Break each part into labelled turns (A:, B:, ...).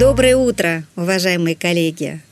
A: Доброе утро, уважаемые коллеги!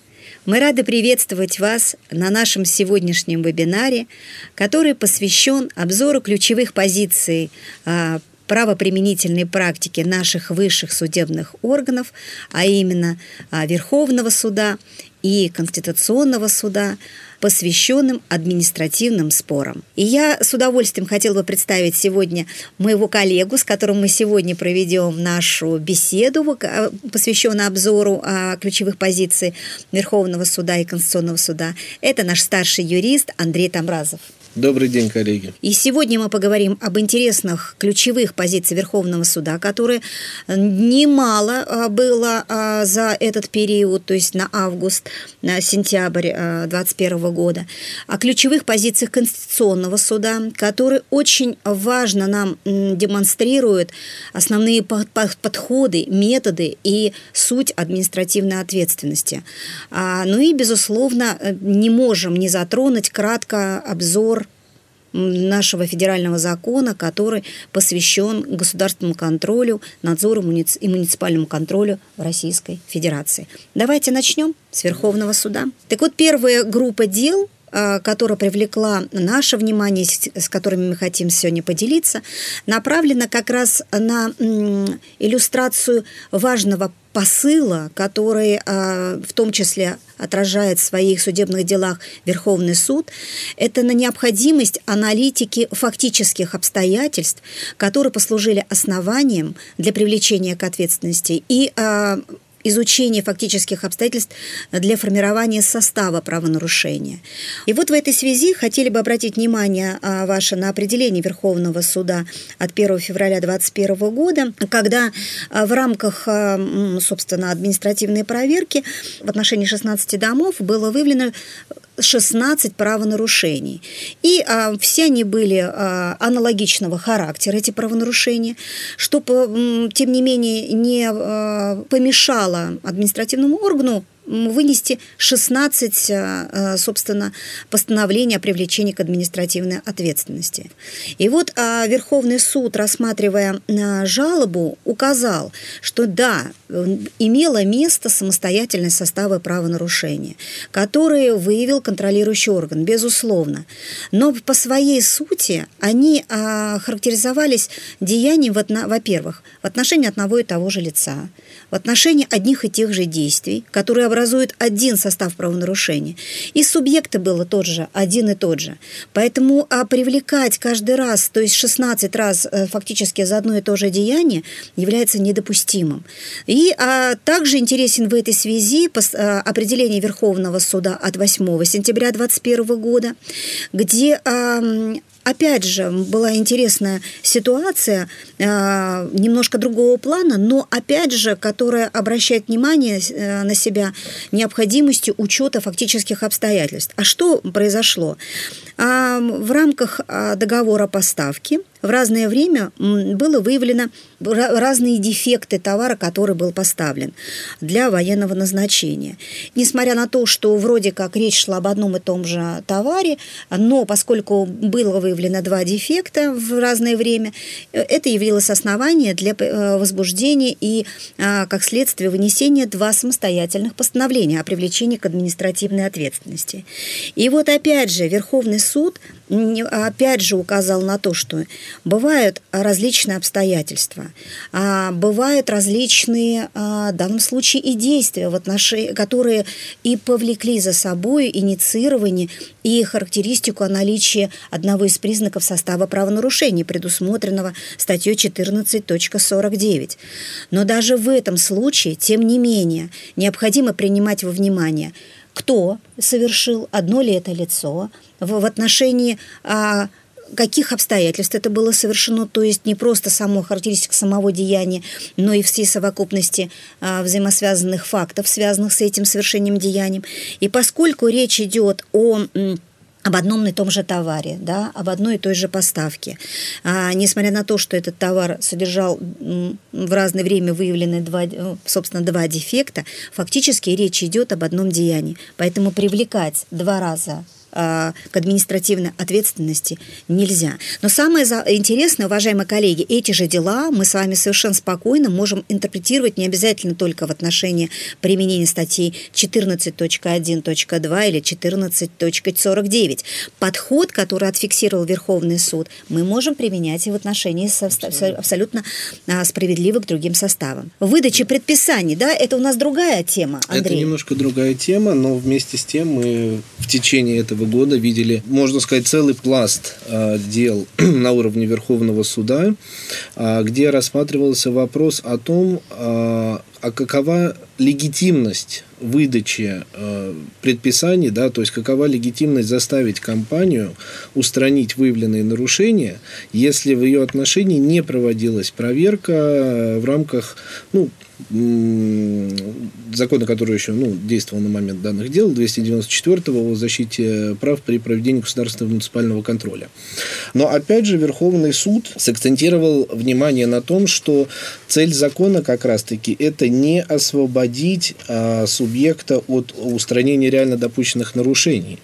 A: Мы рады приветствовать вас на нашем сегодняшнем вебинаре, который посвящен обзору ключевых позиций а, правоприменительной практики наших высших судебных органов, а именно а, Верховного суда и Конституционного суда, посвященным административным спорам. И я с удовольствием хотела бы представить сегодня моего коллегу, с которым мы сегодня проведем нашу беседу, а, посвященную обзору а, ключевых позиций Верховного суда и Конституционного суда. Это наш старший юрист Андрей Тамразов.
B: Добрый день, коллеги.
A: И сегодня мы поговорим об интересных ключевых позициях Верховного суда, которые немало а, было а, за этот период, то есть на август, на сентябрь 2021 а, года, о ключевых позициях Конституционного суда, которые очень важно нам демонстрируют основные подходы, методы и суть административной ответственности. Ну и, безусловно, не можем не затронуть кратко обзор нашего федерального закона, который посвящен государственному контролю, надзору и муниципальному контролю в Российской Федерации. Давайте начнем с Верховного суда. Так вот, первая группа дел которая привлекла наше внимание, с которыми мы хотим сегодня поделиться, направлена как раз на иллюстрацию важного посыла, который а, в том числе отражает в своих судебных делах Верховный суд, это на необходимость аналитики фактических обстоятельств, которые послужили основанием для привлечения к ответственности. И а, изучение фактических обстоятельств для формирования состава правонарушения. И вот в этой связи хотели бы обратить внимание а, ваше на определение Верховного суда от 1 февраля 2021 года, когда а, в рамках, а, собственно, административной проверки в отношении 16 домов было выявлено 16 правонарушений. И а, все они были а, аналогичного характера, эти правонарушения, что, тем не менее, не а, помешало административному органу вынести 16, э, э, собственно, постановлений о привлечении к административной ответственности. И вот а, Верховный суд, рассматривая э, жалобу, указал, что да, имело место самостоятельность состава правонарушения, который выявил контролирующий орган, безусловно. Но по своей сути они характеризовались деянием, во-первых, в отношении одного и того же лица, в отношении одних и тех же действий, которые образуют один состав правонарушения. И субъекты было тот же, один и тот же. Поэтому а привлекать каждый раз, то есть 16 раз э, фактически за одно и то же деяние, является недопустимым. И а, также интересен в этой связи а, определение Верховного суда от 8 сентября 2021 года, где а, опять же, была интересная ситуация э, немножко другого плана, но опять же, которая обращает внимание э, на себя необходимостью учета фактических обстоятельств. А что произошло? В рамках а, договора поставки в разное время было выявлено разные дефекты товара, который был поставлен для военного назначения. Несмотря на то, что вроде как речь шла об одном и том же товаре, но поскольку было выявлено два дефекта в разное время, э, это явилось основанием для э, возбуждения и, а, как следствие, вынесения два самостоятельных постановления о привлечении к административной ответственности. И вот опять же Верховный суд опять же указал на то, что бывают различные обстоятельства, а бывают различные, а, в данном случае, и действия, в отношении, которые и повлекли за собой инициирование и характеристику о наличии одного из признаков состава правонарушения, предусмотренного статьей 14.49. Но даже в этом случае, тем не менее, необходимо принимать во внимание – кто совершил, одно ли это лицо, в, в отношении а, каких обстоятельств это было совершено, то есть не просто само характеристика самого деяния, но и всей совокупности а, взаимосвязанных фактов, связанных с этим совершением деянием. И поскольку речь идет о об одном и том же товаре, да, об одной и той же поставке. А, несмотря на то, что этот товар содержал в разное время выявлены два, э, собственно, два дефекта, фактически речь идет об одном деянии. Поэтому привлекать два раза к административной ответственности нельзя. Но самое интересное, уважаемые коллеги, эти же дела мы с вами совершенно спокойно можем интерпретировать не обязательно только в отношении применения статей 14.1.2 или 14.49. Подход, который отфиксировал Верховный суд, мы можем применять и в отношении со, абсолютно а, справедливо к другим составам. Выдача предписаний, да, это у нас другая тема, Андрей?
B: Это немножко другая тема, но вместе с тем мы в течение этого года видели, можно сказать, целый пласт э, дел на уровне Верховного суда, э, где рассматривался вопрос о том, э, а какова легитимность выдачи э, предписаний, да, то есть какова легитимность заставить компанию устранить выявленные нарушения, если в ее отношении не проводилась проверка в рамках ну, закона, который еще ну, действовал на момент данных дел, 294-го о защите прав при проведении государственного муниципального контроля. Но опять же Верховный суд сакцентировал внимание на том, что цель закона как раз-таки это не освободить а, субъекта от устранения реально допущенных нарушений.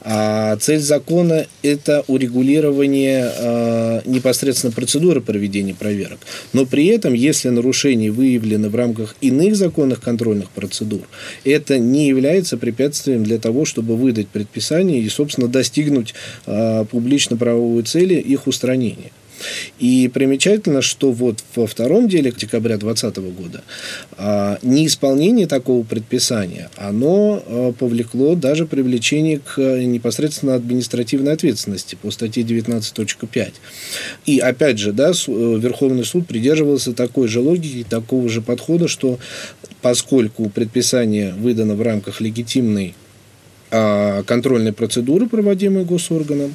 B: А цель закона это урегулирование а, непосредственно процедуры проведения проверок. Но при этом, если нарушения выявлены в рамках иных законных контрольных процедур, это не является препятствием для того, чтобы выдать предписание и, собственно, достигнуть э, публично-правовой цели их устранения. И примечательно, что вот во втором деле декабря 2020 года а, неисполнение такого предписания, оно а, повлекло даже привлечение к непосредственно административной ответственности по статье 19.5. И опять же, да, Верховный суд придерживался такой же логики, такого же подхода, что поскольку предписание выдано в рамках легитимной а, контрольной процедуры, проводимой госорганом,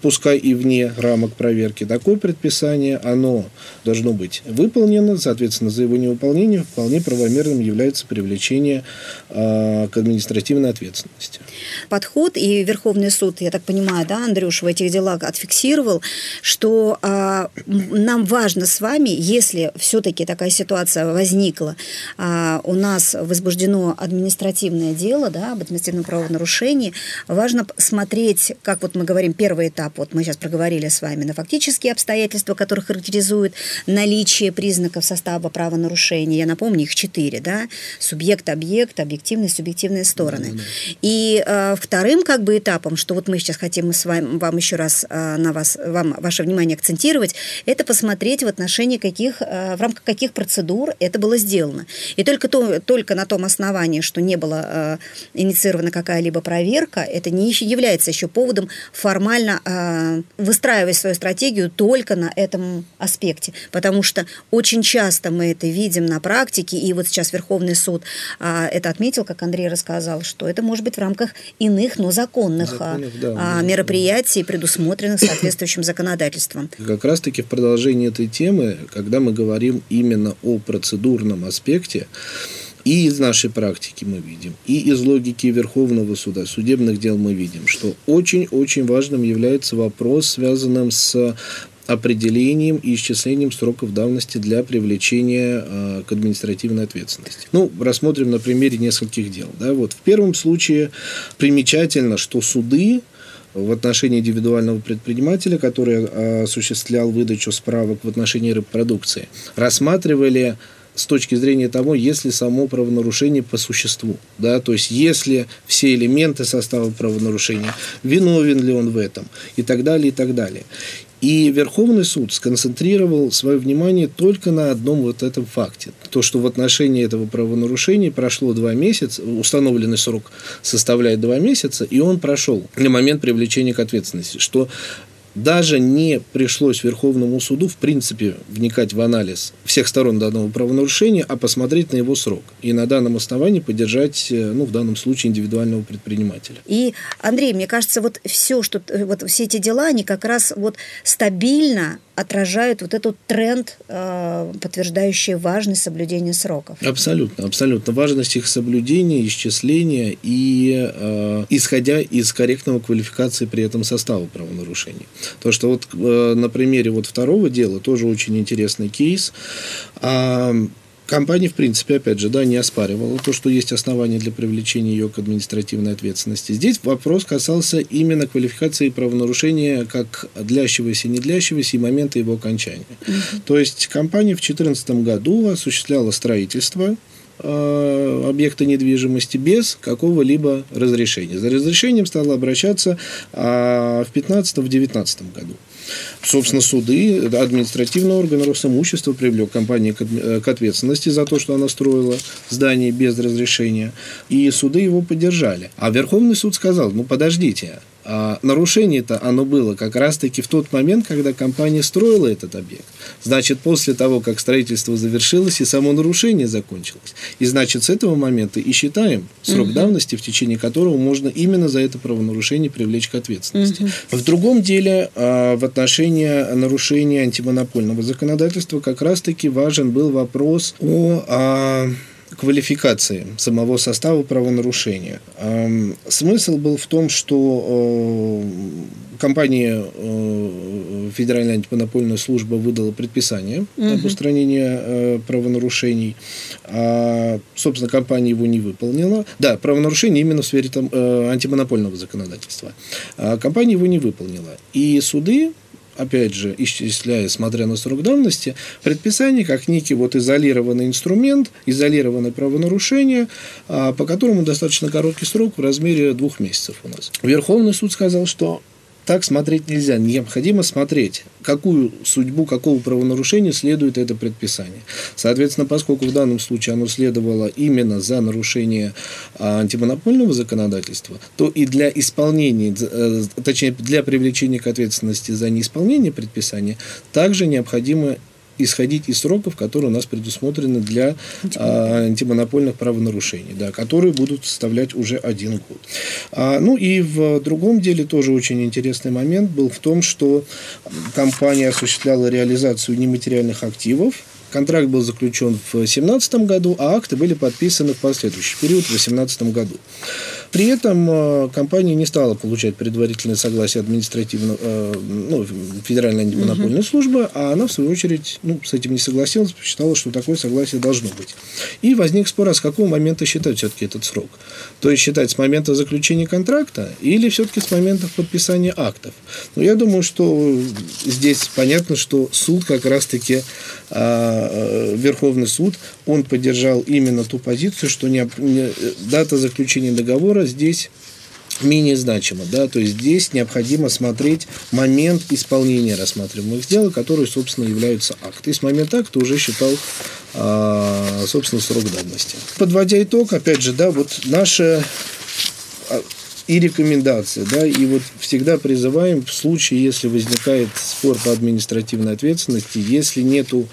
B: пускай и вне рамок проверки, такое предписание, оно должно быть выполнено, соответственно, за его невыполнение вполне правомерным является привлечение э, к административной ответственности.
A: Подход и Верховный суд, я так понимаю, да, Андрюш, в этих делах отфиксировал, что э, нам важно с вами, если все-таки такая ситуация возникла, э, у нас возбуждено административное дело, да, об административном правонарушении, важно смотреть, как вот мы говорим, первый этап, вот мы сейчас проговорили с вами, на фактические обстоятельства, которые характеризуют наличие признаков состава правонарушения. Я напомню, их четыре, да, субъект, объект, объективные, субъективные стороны. Mm-hmm. И э, вторым как бы этапом, что вот мы сейчас хотим с вами, вам еще раз э, на вас, вам ваше внимание акцентировать, это посмотреть в отношении каких, э, в рамках каких процедур это было сделано. И только, то, только на том основании, что не была э, инициирована какая-либо проверка, это не является еще поводом формально выстраивать свою стратегию только на этом аспекте. Потому что очень часто мы это видим на практике, и вот сейчас Верховный суд э, это отметил, как Андрей рассказал, что это может быть в рамках иных, но законных, законных да, э, мероприятий, предусмотренных соответствующим законодательством.
B: Как раз-таки в продолжении этой темы, когда мы говорим именно о процедурном аспекте, и из нашей практики мы видим, и из логики Верховного суда, судебных дел мы видим, что очень-очень важным является вопрос, связанным с определением и исчислением сроков давности для привлечения э, к административной ответственности. Ну, рассмотрим на примере нескольких дел. Да? Вот в первом случае примечательно, что суды в отношении индивидуального предпринимателя, который э, осуществлял выдачу справок в отношении репродукции, рассматривали с точки зрения того, если само правонарушение по существу. Да? То есть, если все элементы состава правонарушения, виновен ли он в этом, и так далее, и так далее. И Верховный суд сконцентрировал свое внимание только на одном вот этом факте. То, что в отношении этого правонарушения прошло два месяца, установленный срок составляет два месяца, и он прошел на момент привлечения к ответственности, что даже не пришлось Верховному суду, в принципе, вникать в анализ всех сторон данного правонарушения, а посмотреть на его срок. И на данном основании поддержать, э, ну, в данном случае, индивидуального предпринимателя.
A: И, Андрей, мне кажется, вот все, что, э, вот все эти дела, они как раз вот стабильно отражают вот этот тренд, э, подтверждающий важность соблюдения сроков.
B: Абсолютно, абсолютно. Важность их соблюдения, исчисления и э, исходя из корректного квалификации при этом состава правонарушений. То, что вот э, на примере вот второго дела тоже очень интересный кейс. Э, Компания, в принципе, опять же, да, не оспаривала то, что есть основания для привлечения ее к административной ответственности. Здесь вопрос касался именно квалификации правонарушения как длящегося и не длящегося и момента его окончания. Угу. То есть компания в 2014 году осуществляла строительство объекта недвижимости без какого-либо разрешения. За разрешением стало обращаться а, в 2015-2019 году. Собственно, суды, административный орган Росимущества привлек компанию э, к ответственности за то, что она строила здание без разрешения, и суды его поддержали. А Верховный суд сказал, ну подождите, а нарушение-то оно было как раз-таки в тот момент, когда компания строила этот объект. Значит, после того, как строительство завершилось и само нарушение закончилось. И значит, с этого момента и считаем срок угу. давности, в течение которого можно именно за это правонарушение привлечь к ответственности. Угу. В другом деле, а, в отношении нарушения антимонопольного законодательства как раз-таки важен был вопрос о а, квалификации самого состава правонарушения. Смысл был в том, что э, компания э, Федеральная антимонопольная служба выдала предписание угу. об устранении э, правонарушений, а, собственно, компания его не выполнила. Да, правонарушение именно в сфере там, антимонопольного законодательства. А компания его не выполнила. И суды опять же, исчисляя, смотря на срок давности, предписание как некий вот изолированный инструмент, изолированное правонарушение, а, по которому достаточно короткий срок в размере двух месяцев у нас. Верховный суд сказал, что так смотреть нельзя. Необходимо смотреть, какую судьбу, какого правонарушения следует это предписание. Соответственно, поскольку в данном случае оно следовало именно за нарушение а, антимонопольного законодательства, то и для исполнения, э, точнее, для привлечения к ответственности за неисполнение предписания также необходимо исходить из сроков, которые у нас предусмотрены для а, антимонопольных правонарушений, да, которые будут составлять уже один год. А, ну и в другом деле тоже очень интересный момент был в том, что компания осуществляла реализацию нематериальных активов, Контракт был заключен в 2017 году, а акты были подписаны в последующий период в 2018 году. При этом э, компания не стала получать предварительное согласие административного, э, ну, Федеральной антимонопольной угу. службы, а она, в свою очередь, ну, с этим не согласилась, посчитала, что такое согласие должно быть. И возник спор, а с какого момента считать все-таки этот срок? То есть считать с момента заключения контракта или все-таки с момента подписания актов? Ну, я думаю, что здесь понятно, что суд как раз-таки, а, э, Верховный суд, он поддержал именно ту позицию, что не, не, дата заключения договора здесь менее значимо. Да? То есть здесь необходимо смотреть момент исполнения рассматриваемых дел, который, собственно, являются акты. И с момента акта уже считал, а, собственно, срок давности. Подводя итог, опять же, да, вот наша а, и рекомендации, да, и вот всегда призываем в случае, если возникает спор по административной ответственности, если нету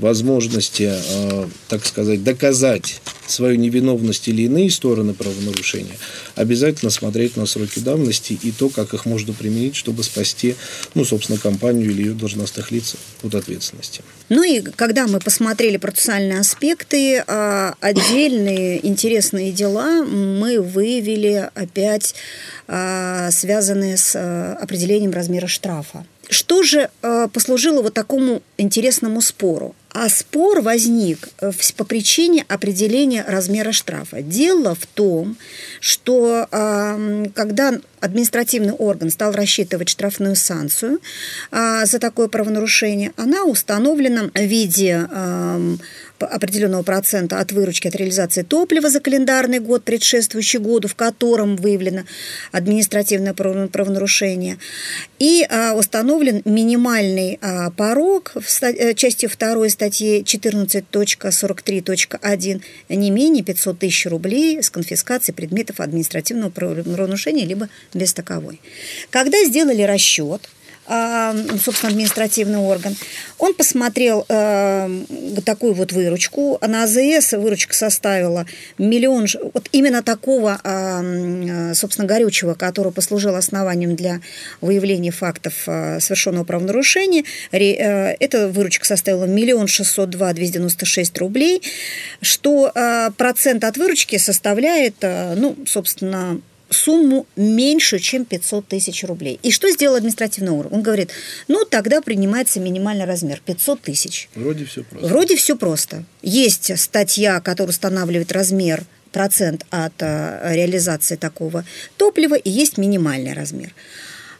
B: возможности, э, так сказать, доказать свою невиновность или иные стороны правонарушения, обязательно смотреть на сроки давности и то, как их можно применить, чтобы спасти, ну, собственно, компанию или ее должностных лиц от ответственности.
A: Ну и когда мы посмотрели процессуальные аспекты, а, отдельные интересные дела мы выявили опять а, связанные с определением размера штрафа. Что же послужило вот такому интересному спору? А спор возник э, по причине определения размера штрафа. Дело в том, что когда административный орган стал рассчитывать штрафную санкцию а, за такое правонарушение, она установлена в виде определенного процента от выручки от реализации топлива за календарный год, предшествующий году, в котором выявлено административное правонарушение, и а, установлен минимальный а, порог в э, части 2 статьи 14.43.1 не менее 500 тысяч рублей с конфискацией предметов административного правонарушения, либо без таковой. Когда сделали расчет, собственно, административный орган, он посмотрел э, такую вот выручку. На АЗС выручка составила миллион, вот именно такого, э, собственно, горючего, который послужил основанием для выявления фактов э, совершенного правонарушения. Э, эта выручка составила миллион шестьсот два двести девяносто шесть рублей, что процент от выручки составляет, ну, собственно, сумму меньше, чем 500 тысяч рублей. И что сделал административный орган? Он говорит, ну, тогда принимается минимальный размер 500 тысяч.
B: Вроде все просто.
A: Вроде все просто. Есть статья, которая устанавливает размер процент от э, реализации такого топлива, и есть минимальный размер.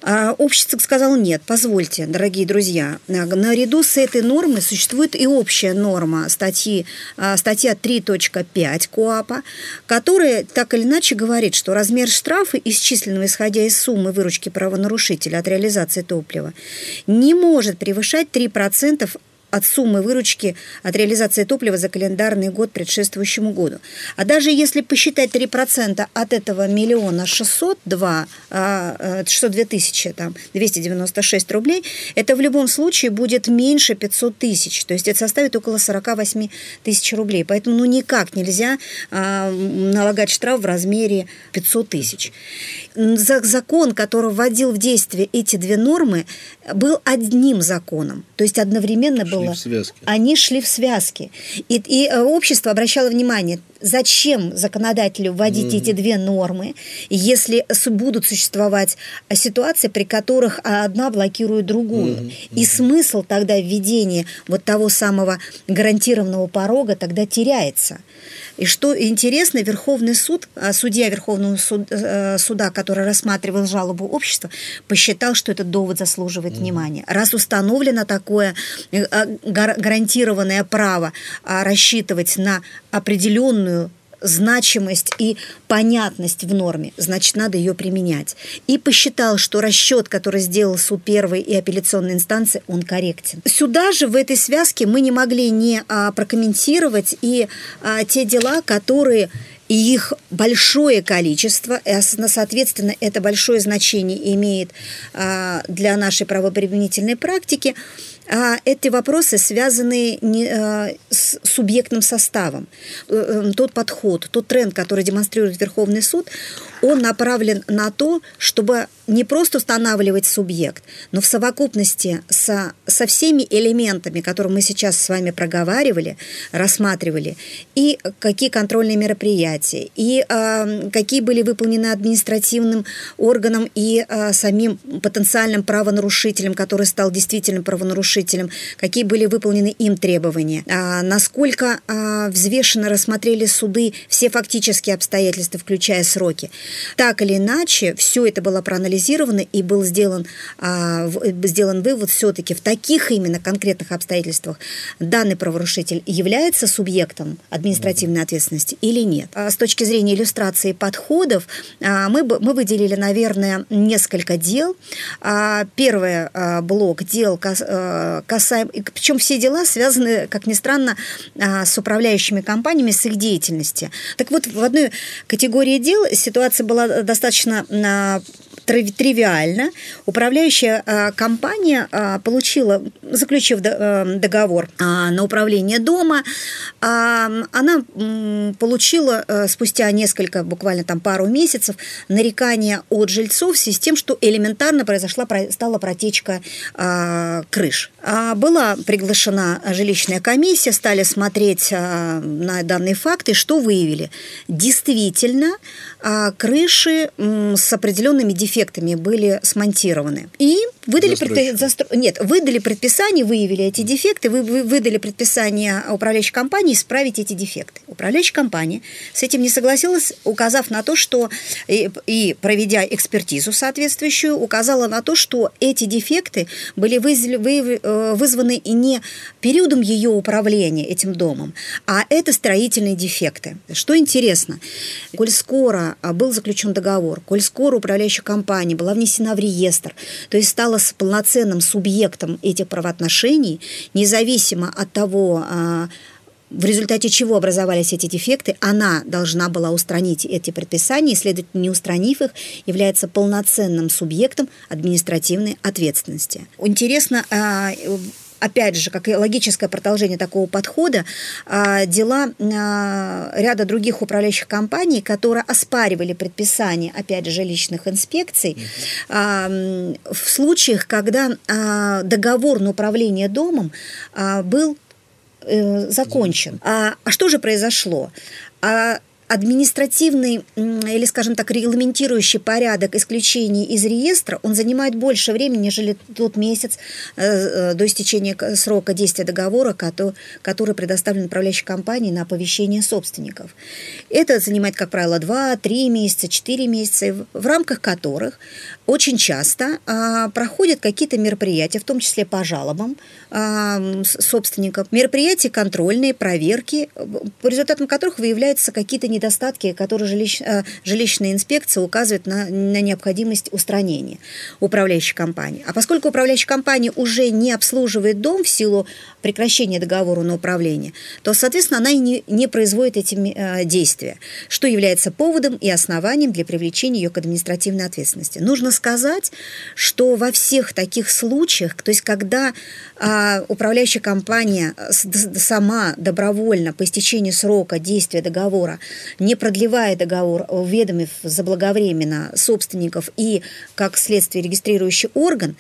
A: А общество сказало нет, позвольте, дорогие друзья, наряду с этой нормой существует и общая норма статьи, а, статья 3.5 КОАПа, которая так или иначе говорит, что размер штрафа, исчисленного исходя из суммы выручки правонарушителя от реализации топлива, не может превышать 3% от суммы выручки от реализации топлива за календарный год предшествующему году. А даже если посчитать 3% от этого миллиона 602, 602 тысячи, там, 296 рублей, это в любом случае будет меньше 500 тысяч. То есть это составит около 48 тысяч рублей. Поэтому ну, никак нельзя а, налагать штраф в размере 500 тысяч. Закон, который вводил в действие эти две нормы, был одним законом. То есть одновременно был было.
B: в связке.
A: Они шли в связке. И, и э, общество обращало внимание, зачем законодателю вводить mm-hmm. эти две нормы, если будут существовать ситуации, при которых одна блокирует другую. Mm-hmm. И смысл тогда введения вот того самого гарантированного порога тогда теряется. И что интересно, Верховный суд, а, судья Верховного э, суда, который рассматривал жалобу общества, посчитал, что этот довод заслуживает mm. внимания. Раз установлено такое э, а, гарантированное право а, рассчитывать на определенную значимость и понятность в норме, значит, надо ее применять. И посчитал, что расчет, который сделал суд первой и апелляционной инстанции, он корректен. Сюда же, в этой связке, мы не могли не а, прокомментировать и а, те дела, которые и их большое количество, и, соответственно, это большое значение имеет а, для нашей правоприменительной практики, эти вопросы связаны не, а, с субъектным составом. Э, э, тот подход, тот тренд, который демонстрирует Верховный суд, он направлен на то, чтобы не просто устанавливать субъект, но в совокупности со, со всеми элементами, которые мы сейчас с вами проговаривали, рассматривали, и какие контрольные мероприятия, и э, какие были выполнены административным органом и э, самим потенциальным правонарушителем, который стал действительным правонарушителем, какие были выполнены им требования, э, насколько э, взвешенно рассмотрели суды все фактические обстоятельства, включая сроки. Так или иначе, все это было проанализировано и был сделан, а, сделан вывод все-таки в таких именно конкретных обстоятельствах данный правонарушитель является субъектом административной ответственности или нет. А с точки зрения иллюстрации подходов а, мы, мы выделили, наверное, несколько дел. Первый блок дел касаем, причем все дела связаны, как ни странно, с управляющими компаниями, с их деятельностью. Так вот, в одной категории дел ситуация ситуация была достаточно а, тривиально. Управляющая а, компания а, получила, заключив договор на управление дома, она получила спустя несколько, буквально там пару месяцев, нарекания от жильцов в связи с тем, что элементарно произошла, стала протечка крыш. Была приглашена жилищная комиссия, стали смотреть на данные факты, что выявили. Действительно, крыши с определенными дефектами были смонтированы. И выдали, предпи... Застро... Нет, выдали предписание, выявили эти дефекты, вы, вы выдали предписание управляющей компании исправить эти дефекты. Управляющая компания с этим не согласилась, указав на то, что и, и проведя экспертизу соответствующую, указала на то, что эти дефекты были э, вызваны и не периодом ее управления этим домом, а это строительные дефекты. Что интересно, коль скоро а, был заключен договор, коль скоро управляющая компания была внесена в реестр, то есть стала с полноценным субъектом этих правоотношений, независимо от того, а, в результате чего образовались эти дефекты, она должна была устранить эти предписания, и, следовательно, не устранив их, является полноценным субъектом административной ответственности. Интересно, а, опять же, как и логическое продолжение такого подхода, а, дела а, ряда других управляющих компаний, которые оспаривали предписание, опять же, жилищных инспекций, в случаях, когда договор на управление домом был э, закончен. А, а что же произошло? А административный или, скажем так, регламентирующий порядок исключений из реестра, он занимает больше времени, нежели тот месяц э, до истечения срока действия договора, который предоставлен управляющей компании на оповещение собственников. Это занимает, как правило, 2-3 месяца, 4 месяца, в рамках которых очень часто а, проходят какие-то мероприятия, в том числе по жалобам а, собственников, мероприятия контрольные, проверки, по результатам которых выявляются какие-то недостатки, которые жилищ, а, жилищная инспекция указывает на, на необходимость устранения управляющей компании. А поскольку управляющая компания уже не обслуживает дом в силу прекращения договора на управление, то, соответственно, она и не, не производит эти э, действия, что является поводом и основанием для привлечения ее к административной ответственности. Нужно сказать, что во всех таких случаях, то есть когда а, управляющая компания сама добровольно по истечении срока действия договора, не продлевая договор, уведомив заблаговременно собственников и, как следствие, регистрирующий орган,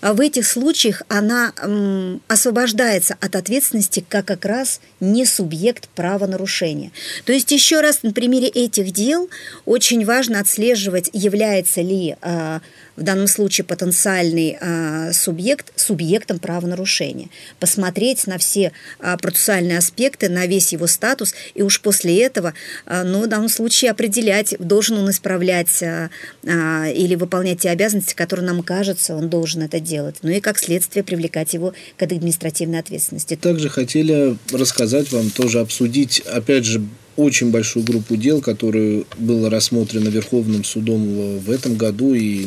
A: а в этих случаях она м, освобождается от ответственности как как раз не субъект правонарушения. То есть еще раз на примере этих дел очень важно отслеживать, является ли э, в данном случае потенциальный э, субъект субъектом правонарушения, посмотреть на все э, процессуальные аспекты, на весь его статус, и уж после этого, э, ну, в данном случае определять, должен он исправлять э, э, или выполнять те обязанности, которые нам кажется, он должен это делать. Ну и как следствие привлекать его к административной ответственности.
B: Также хотели рассказать вам, тоже обсудить, опять же, очень большую группу дел, которую было рассмотрено Верховным судом в этом году, и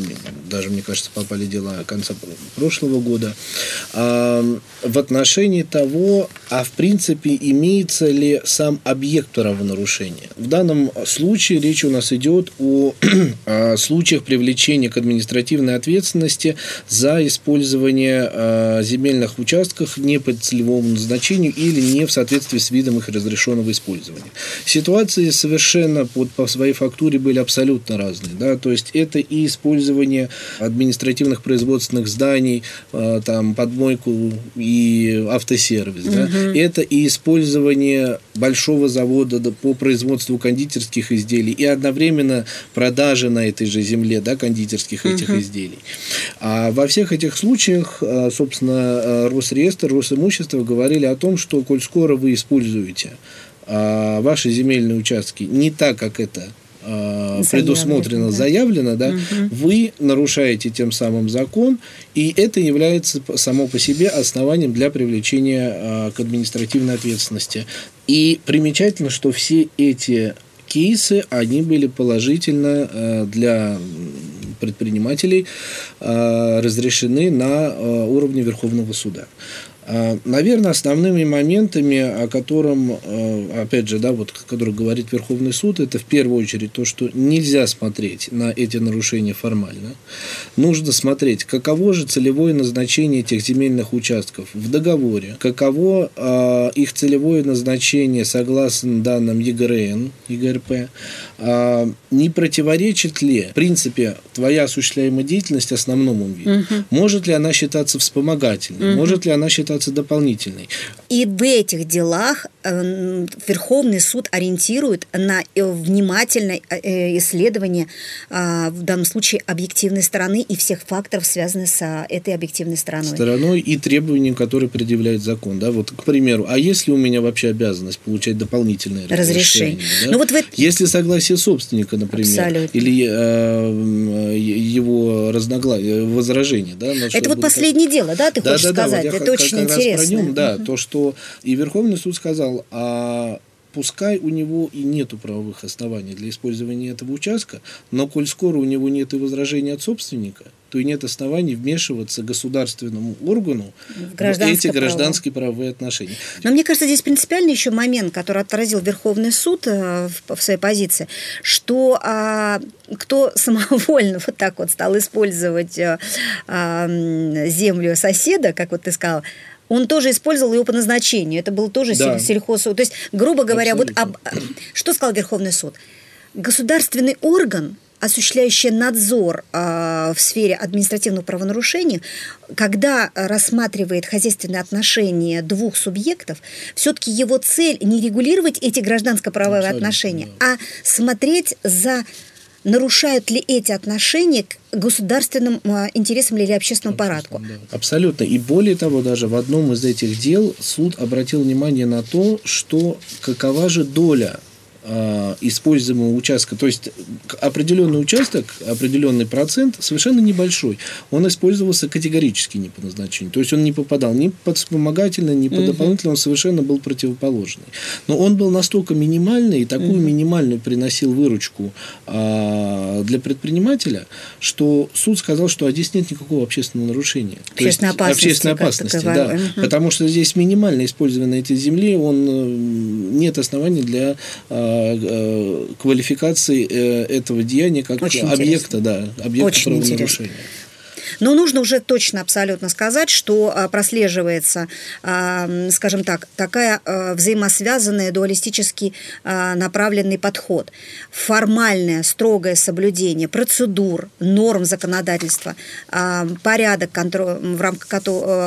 B: даже, мне кажется, попали дела конца прошлого года, а, в отношении того, а в принципе имеется ли сам объект правонарушения. В данном случае речь у нас идет о, о случаях привлечения к административной ответственности за использование а, земельных участков не по целевому назначению или не в соответствии с видом их разрешенного использования. Ситуации совершенно под, по своей фактуре были абсолютно разные. Да? То есть это и использование административных производственных зданий, э, там, подмойку и автосервис. Угу. Да? Это и использование большого завода по производству кондитерских изделий и одновременно продажи на этой же земле да, кондитерских этих угу. изделий. А во всех этих случаях, э, собственно, э, Росреестр, Росимущество говорили о том, что коль скоро вы используете а, ваши земельные участки не так, как это а, предусмотрено, заявлено, да, угу. вы нарушаете тем самым закон, и это является само по себе основанием для привлечения а, к административной ответственности. И примечательно, что все эти кейсы, они были положительно для предпринимателей разрешены на уровне Верховного суда. А, Наверное, основными моментами, о котором, э, опять же, да, вот, о которых говорит Верховный суд, это в первую очередь то, что нельзя смотреть на эти нарушения формально. Нужно смотреть, каково же целевое назначение этих земельных участков в договоре, каково э, их целевое назначение согласно данным ЕГРН, ЕГРП, не противоречит ли, в принципе, твоя осуществляемая деятельность основному виду, угу. может ли она считаться вспомогательной, угу. может ли она считаться дополнительной.
A: И в этих делах э, Верховный суд ориентирует на э, внимательное э, исследование, а, в данном случае, объективной стороны и всех факторов, связанных с этой объективной стороной.
B: Стороной и требованиям, которые предъявляет закон. Да? Вот, к примеру, а если у меня вообще обязанность получать дополнительное разрешение? разрешение да? ну, вот вы... Если согласие собственника, например, Абсолютно. или э, его разногла... возражение. Да,
A: Это вот последнее дело, да, ты да, хочешь да, сказать? Да, вот Это очень как интересно. Раз про нем,
B: да, то, что и Верховный суд сказал, а пускай у него и нету правовых оснований для использования этого участка, но коль скоро у него нет и возражений от собственника, то и нет оснований вмешиваться государственному органу в, эти гражданские право. правовые отношения.
A: Но мне кажется, здесь принципиальный еще момент, который отразил Верховный суд э, в, своей позиции, что а, кто самовольно вот так вот стал использовать а, а, землю соседа, как вот ты сказал, он тоже использовал его по назначению. Это был тоже да. сельхоз. То есть, грубо говоря, Абсолютно. вот об... что сказал Верховный суд? Государственный орган осуществляющая надзор в сфере административного правонарушения, когда рассматривает хозяйственные отношения двух субъектов, все-таки его цель не регулировать эти гражданско-правовые отношения, да. а смотреть за нарушают ли эти отношения к государственным а, интересам или общественному порядку.
B: Абсолютно. И более того, даже в одном из этих дел суд обратил внимание на то, что какова же доля используемого участка, то есть определенный участок, определенный процент, совершенно небольшой, он использовался категорически не по назначению. То есть он не попадал ни под вспомогательный, ни под дополнительный, он совершенно был противоположный. Но он был настолько минимальный, и такую угу. минимальную приносил выручку а, для предпринимателя, что суд сказал, что а здесь нет никакого общественного нарушения.
A: Общественной опасности.
B: Общественной опасности, да. Угу. Потому что здесь минимально использование этой земли, он э, нет оснований для а, квалификации э, этого деяния как Очень объекта, да, объекта Очень правонарушения. Интересно.
A: Но нужно уже точно абсолютно сказать, что а, прослеживается, а, скажем так, такая а, взаимосвязанная дуалистически направленный подход. Формальное, строгое соблюдение процедур, норм законодательства, порядок в рамках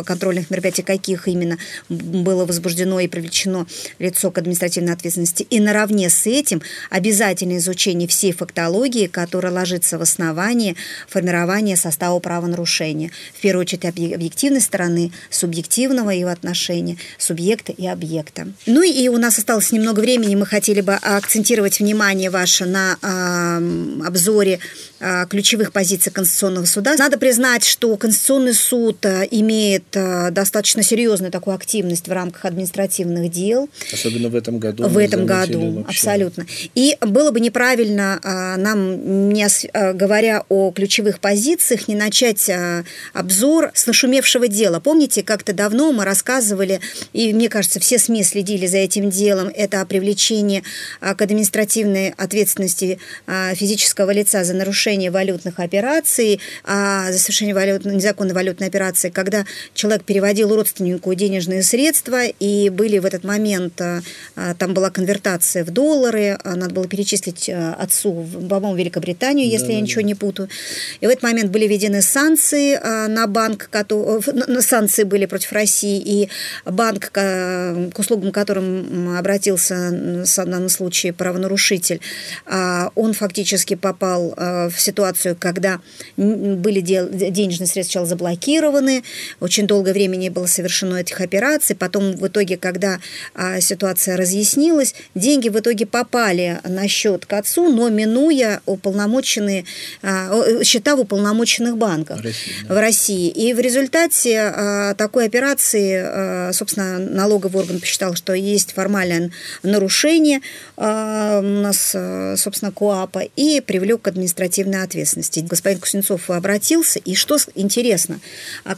A: контрольных мероприятий, каких именно было возбуждено и привлечено лицо к административной ответственности. И наравне с этим обязательное изучение всей фактологии, которая ложится в основании формирования состава правонарушения нарушения. В первую очередь объективной стороны, субъективного его отношения, субъекта и объекта. Ну и у нас осталось немного времени, мы хотели бы акцентировать внимание ваше на э, обзоре э, ключевых позиций Конституционного суда. Надо признать, что Конституционный суд э, имеет э, достаточно серьезную такую активность в рамках административных дел.
B: Особенно в этом году.
A: В этом году, вообще. абсолютно. И было бы неправильно э, нам, не, э, говоря о ключевых позициях, не начать Э, обзор с нашумевшего дела. Помните, как-то давно мы рассказывали, и мне кажется, все СМИ следили за этим делом, это о привлечении к административной ответственности э, физического лица за нарушение валютных операций, а за совершение валют, незаконной валютной операции, когда человек переводил родственнику денежные средства, и были в этот момент, там была конвертация в доллары, надо было перечислить отцу, по-моему, Великобританию, если да, я да, ничего да. не путаю. И в этот момент были введены санкции, санкции а, на банк, санкции были против России, и банк, к услугам которым обратился в данном случае правонарушитель, а, он фактически попал а, в ситуацию, когда были денежные средства сначала заблокированы, очень долгое время не было совершено этих операций, потом в итоге, когда ситуация разъяснилась, деньги в итоге попали на счет к отцу, но минуя уполномоченные, счета в уполномоченных банках. России, да. в России. И в результате а, такой операции, а, собственно, налоговый орган посчитал, что есть формальное нарушение а, у нас, собственно, КОАПа, и привлек к административной ответственности. Господин Кузнецов обратился, и что интересно,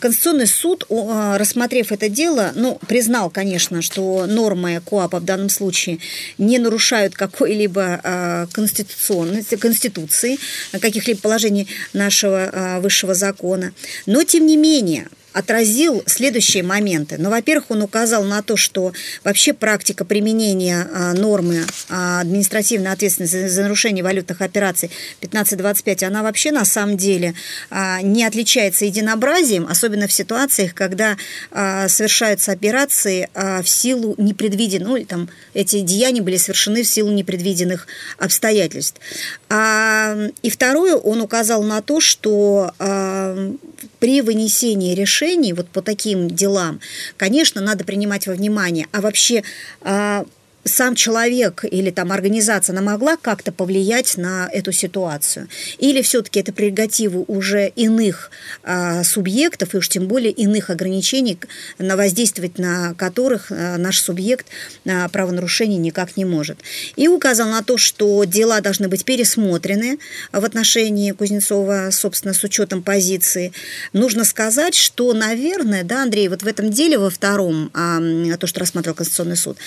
A: Конституционный суд, рассмотрев это дело, ну, признал, конечно, что нормы КОАПа в данном случае не нарушают какой-либо конституционности, конституции, каких-либо положений нашего высшего закона, закона. Но, тем не менее, отразил следующие моменты. Ну, во-первых, он указал на то, что вообще практика применения а, нормы а, административной ответственности за, за нарушение валютных операций 1525, она вообще на самом деле а, не отличается единообразием, особенно в ситуациях, когда а, совершаются операции а, в силу непредвиденных, ну, там, эти деяния были совершены в силу непредвиденных обстоятельств. А, и второе, он указал на то, что а, при вынесении решений вот по таким делам, конечно, надо принимать во внимание, а вообще а, сам человек или там организация, она могла как-то повлиять на эту ситуацию? Или все-таки это прерогативы уже иных а, субъектов, и уж тем более иных ограничений, на воздействовать на которых а, наш субъект а, правонарушений никак не может? И указал на то, что дела должны быть пересмотрены в отношении Кузнецова, собственно, с учетом позиции. Нужно сказать, что, наверное, да, Андрей, вот в этом деле, во втором, а, то, что рассматривал Конституционный суд,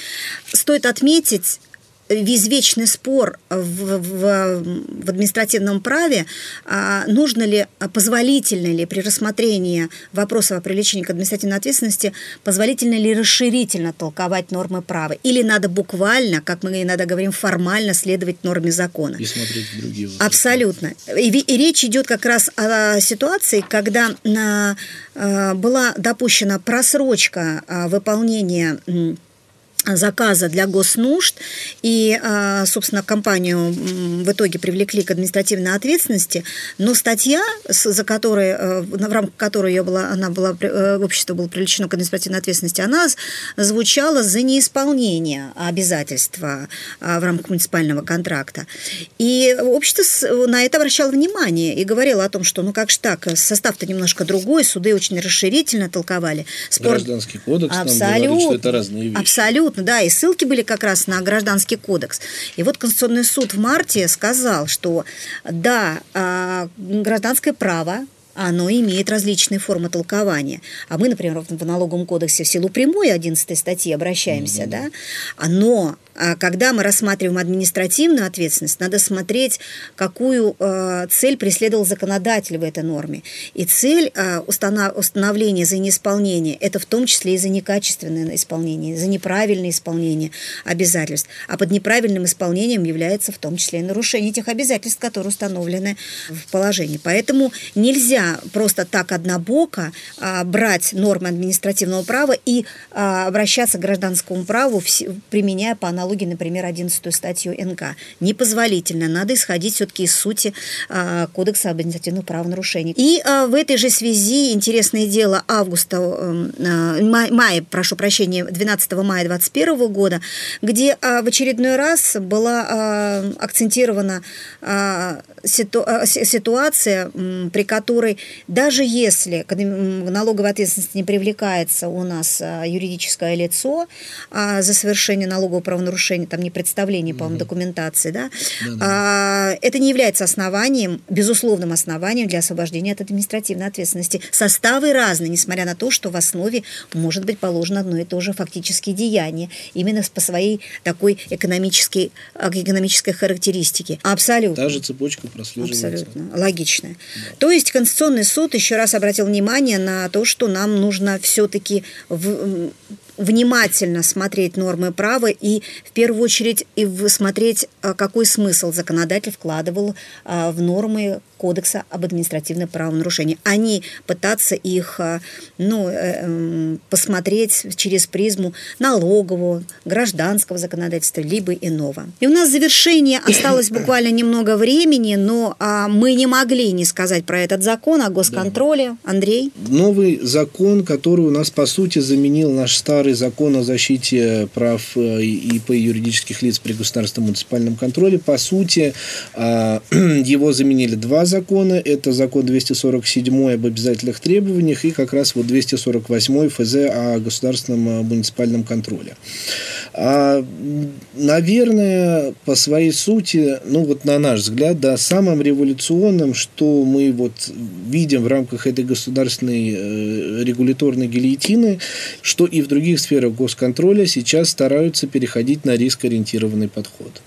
A: стоит отметить извечный спор в, в, в административном праве, а, нужно ли, позволительно ли при рассмотрении вопросов о привлечении к административной ответственности, позволительно ли расширительно толковать нормы права, или надо буквально, как мы иногда говорим, формально следовать норме закона.
B: И смотреть в другие
A: вопросы. Абсолютно. И, и речь идет как раз о ситуации, когда а, а, была допущена просрочка а, выполнения заказа для госнужд, и, а, собственно, компанию в итоге привлекли к административной ответственности, но статья, за которой, э, в рамках которой ее была, она была, э, общество было привлечено к административной ответственности, она звучала за неисполнение обязательства а, в рамках муниципального контракта. И общество на это обращало внимание и говорило о том, что, ну как же так, состав-то немножко другой, суды очень расширительно толковали.
B: Спор... Гражданский кодекс Абсолютно. нам говорит, что это разные вещи.
A: Абсолютно Абсолютно, да, и ссылки были как раз на Гражданский кодекс. И вот Конституционный суд в марте сказал, что да, а, гражданское право оно имеет различные формы толкования. А мы, например, в налоговом кодексе в силу прямой 11 статьи обращаемся, mm-hmm. да, но когда мы рассматриваем административную ответственность, надо смотреть, какую э, цель преследовал законодатель в этой норме. И цель э, установления за неисполнение – это в том числе и за некачественное исполнение, за неправильное исполнение обязательств. А под неправильным исполнением является в том числе и нарушение тех обязательств, которые установлены в положении. Поэтому нельзя просто так однобоко а, брать нормы административного права и а, обращаться к гражданскому праву, применяя по аналогии аналогии, например, 11 статью НК. Непозволительно. Надо исходить все-таки из сути а, Кодекса об административных правонарушениях. И а, в этой же связи интересное дело августа, а, мая, прошу прощения, 12 мая 2021 года, где в очередной раз была акцентирована ситуация, при которой даже если к налоговой ответственности не привлекается у нас юридическое лицо за совершение налогового правонарушения, нарушение, там не представление, по-моему, угу. документации, да, да, да. А, это не является основанием, безусловным основанием для освобождения от административной ответственности. Составы разные, несмотря на то, что в основе может быть положено одно и то же фактические деяния, именно по своей такой экономической, экономической характеристике. Абсолютно.
B: Та же цепочка прослеживается.
A: Абсолютно. Логичная. Да. То есть Конституционный суд еще раз обратил внимание на то, что нам нужно все-таки в, внимательно смотреть нормы права и в первую очередь и смотреть, а, какой смысл законодатель вкладывал а, в нормы Кодекса об административном правонарушении, а не пытаться их а, ну, э, эм, посмотреть через призму налогового, гражданского законодательства, либо иного. И у нас завершение осталось буквально немного времени, но мы не могли не сказать про этот закон о госконтроле. Да. Андрей?
B: Новый закон, который у нас, по сути, заменил наш старый закон о защите прав э, ИП юридических лиц при государственном муниципальном контроле. По сути, а, его заменили два закона. Это закон 247 об обязательных требованиях и как раз вот 248 ФЗ о государственном э, муниципальном контроле. А, наверное, по своей сути, ну вот на наш взгляд, да, самым революционным, что мы вот видим в рамках этой государственной э, регуляторной гильотины, что и в других сферах госконтроля сейчас стараются переходить на рискоориентированный подход.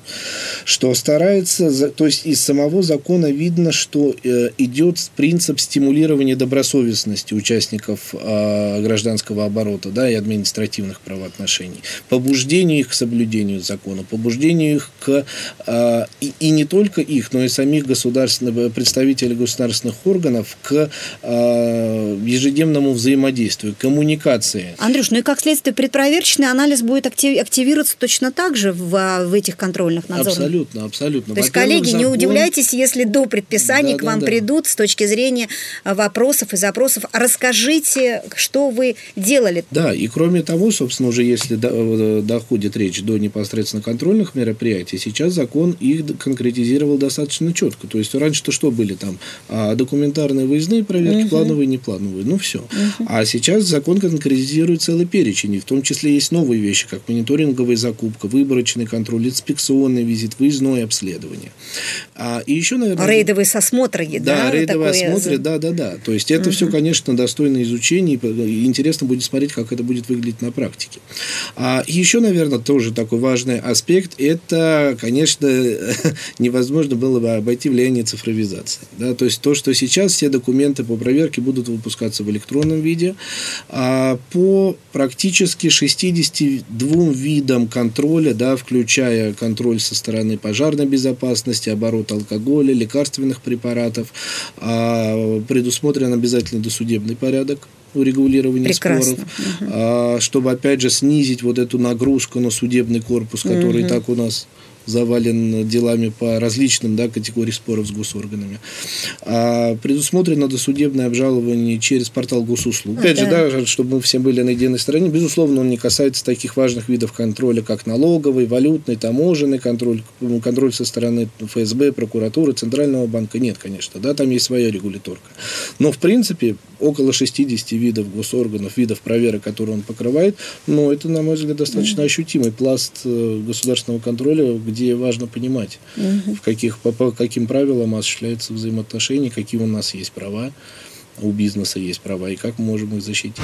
B: Что старается, то есть из самого закона видно, что э, идет принцип стимулирования добросовестности участников э, гражданского оборота да, и административных правоотношений, побуждение их к соблюдению закона, побуждение их к, э, и, и не только их, но и самих государственных представителей государственных органов к ежедневному взаимодействию, коммуникации.
A: Андрюш, ну и как следствие предпроверочный анализ будет активироваться точно так же в, в этих контрольных надзорах?
B: Абсолютно, абсолютно.
A: То есть, коллеги, закон... не удивляйтесь, если до предписания да, к вам да, придут с точки зрения э, вопросов и запросов. Расскажите, что вы делали.
B: Да, и кроме того, собственно, уже если э, доходит речь до непосредственно контрольных мероприятий, сейчас закон их конкретизировал достаточно четко. То есть, раньше-то что были там? А, документарные выездные проверки, угу. плановые, неплановые, ну все. Угу. А сейчас закон конкретизирует целый перечень обучении. В том числе есть новые вещи, как мониторинговая закупка, выборочный контроль, инспекционный визит, выездное обследование. А, и еще, наверное...
A: Рейдовые осмотры,
B: да? Да, рейдовые осмотры, да, да, да. То есть это угу. все, конечно, достойно изучения, и интересно будет смотреть, как это будет выглядеть на практике. А еще, наверное, наверное, тоже такой важный аспект – это, конечно, невозможно было бы обойти влияние цифровизации. Да? То есть то, что сейчас все документы по проверке будут выпускаться в электронном виде, а по практически 62 видам контроля, да, включая контроль со стороны пожарной безопасности, оборот алкоголя, лекарственных препаратов, а предусмотрен обязательно досудебный порядок урегулирования
A: Прекрасно.
B: споров, угу. чтобы опять же снизить вот эту нагрузку на судебный корпус, который угу. так у нас завален делами по различным да, категориям споров с госорганами. А предусмотрено досудебное обжалование через портал госуслуг. Опять да. же, да, чтобы мы все были на единой стороне, безусловно, он не касается таких важных видов контроля, как налоговый, валютный, таможенный контроль, контроль со стороны ФСБ, прокуратуры, Центрального банка. Нет, конечно, да, там есть своя регуляторка. Но, в принципе, около 60 видов госорганов, видов проверок, которые он покрывает, но это, на мой взгляд, достаточно ощутимый пласт э, государственного контроля, где важно понимать, угу. в каких, по, по каким правилам осуществляются взаимоотношения, какие у нас есть права, у бизнеса есть права, и как мы можем их защитить.